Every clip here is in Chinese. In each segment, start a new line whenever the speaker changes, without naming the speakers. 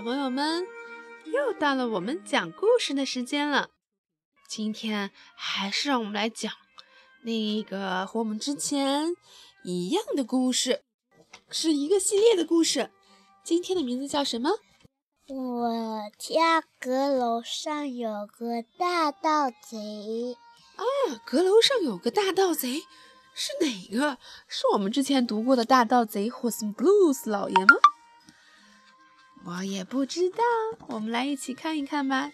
小朋友们，又到了我们讲故事的时间了。今天还是让我们来讲那个和我们之前一样的故事，是一个系列的故事。今天的名字叫什么？
我家阁楼上有个大盗贼。
啊，阁楼上有个大盗贼，是哪个？是我们之前读过的大盗贼霍斯布鲁斯老爷吗？我也不知道，我们来一起看一看吧。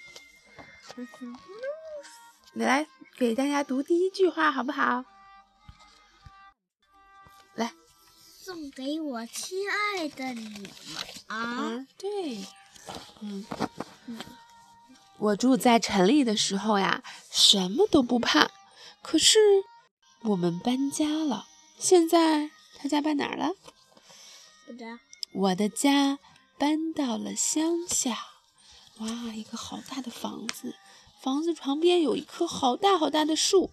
你来给大家读第一句话好不好？来，
送给我亲爱的你们啊！
对，嗯，我住在城里的时候呀，什么都不怕。可是我们搬家了，现在他家搬哪儿了？
不知道。
我的家。搬到了乡下，哇，一个好大的房子，房子旁边有一棵好大好大的树。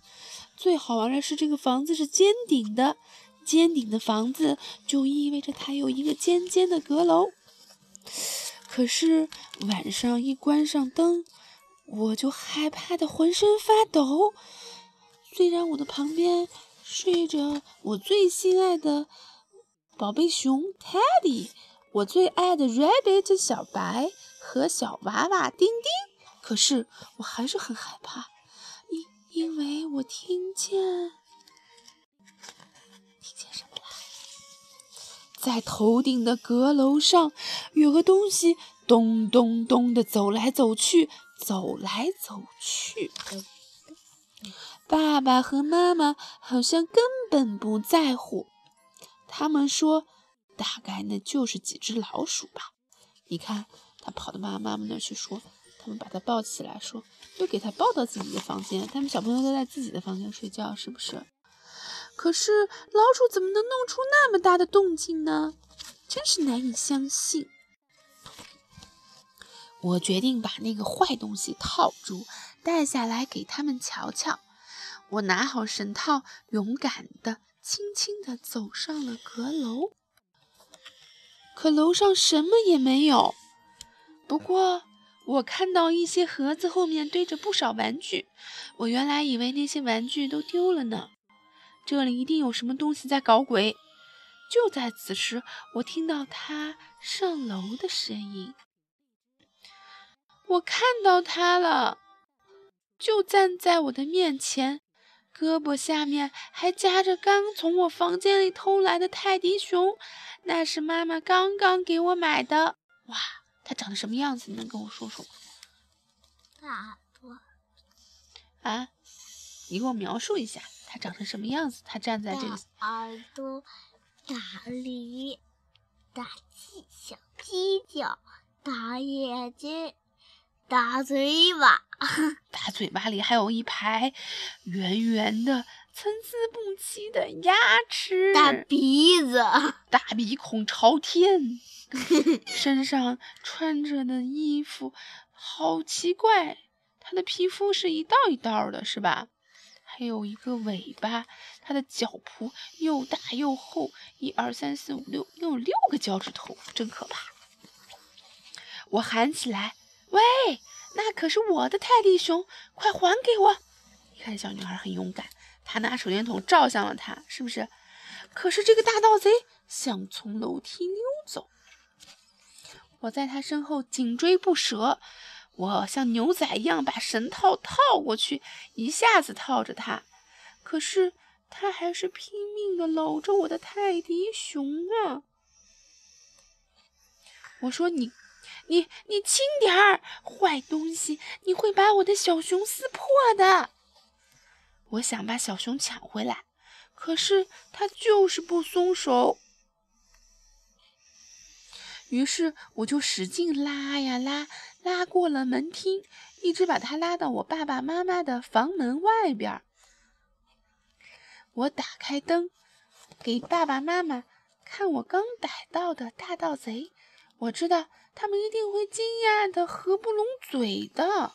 最好玩的是，这个房子是尖顶的，尖顶的房子就意味着它有一个尖尖的阁楼。可是晚上一关上灯，我就害怕的浑身发抖。虽然我的旁边睡着我最心爱的宝贝熊 Teddy。我最爱的 rabbit 小白和小娃娃丁丁，可是我还是很害怕，因因为我听见听见什么了？在头顶的阁楼上，有个东西咚咚咚的走来走去，走来走去。爸爸和妈妈好像根本不在乎，他们说。大概那就是几只老鼠吧。你看，他跑到妈妈妈妈那儿去说，他们把他抱起来，说又给他抱到自己的房间。他们小朋友都在自己的房间睡觉，是不是？可是老鼠怎么能弄出那么大的动静呢？真是难以相信。我决定把那个坏东西套住，带下来给他们瞧瞧。我拿好绳套，勇敢的、轻轻的走上了阁楼。可楼上什么也没有。不过我看到一些盒子后面堆着不少玩具，我原来以为那些玩具都丢了呢。这里一定有什么东西在搞鬼。就在此时，我听到他上楼的声音。我看到他了，就站在我的面前，胳膊下面还夹着刚从我房间里偷来的泰迪熊。那是妈妈刚刚给我买的。哇，它长得什么样子？你能跟我说说吗？
大耳朵。
啊，你给我描述一下，它长成什么样子？它站在这个。
耳朵，大梨，大犄小犄角，大眼睛，大嘴巴。
大嘴巴里还有一排圆圆的。参差不齐的牙齿，
大鼻子，
大鼻孔朝天，身上穿着的衣服好奇怪，它的皮肤是一道一道的，是吧？还有一个尾巴，它的脚蹼又大又厚，一二三四五六，有六个脚趾头，真可怕！我喊起来：“喂，那可是我的泰迪熊，快还给我！”你看，小女孩很勇敢。她拿手电筒照向了他，是不是？可是这个大盗贼想从楼梯溜走，我在他身后紧追不舍。我像牛仔一样把绳套套过去，一下子套着他。可是他还是拼命地搂着我的泰迪熊啊！我说：“你、你、你轻点儿，坏东西！你会把我的小熊撕破的。”我想把小熊抢回来，可是它就是不松手。于是我就使劲拉呀拉，拉过了门厅，一直把它拉到我爸爸妈妈的房门外边。我打开灯，给爸爸妈妈看我刚逮到的大盗贼。我知道他们一定会惊讶的合不拢嘴的。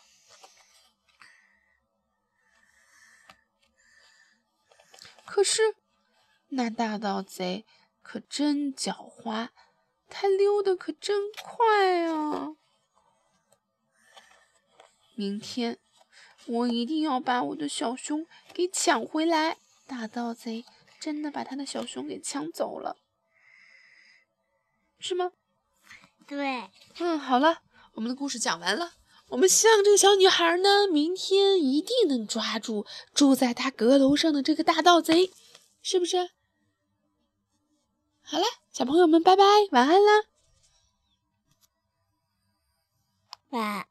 可是，那大盗贼可真狡猾，他溜得可真快啊！明天我一定要把我的小熊给抢回来。大盗贼真的把他的小熊给抢走了，是吗？
对。
嗯，好了，我们的故事讲完了。我们希望这个小女孩呢，明天一定能抓住住在她阁楼上的这个大盗贼，是不是？好了，小朋友们，拜拜，晚安啦！
晚。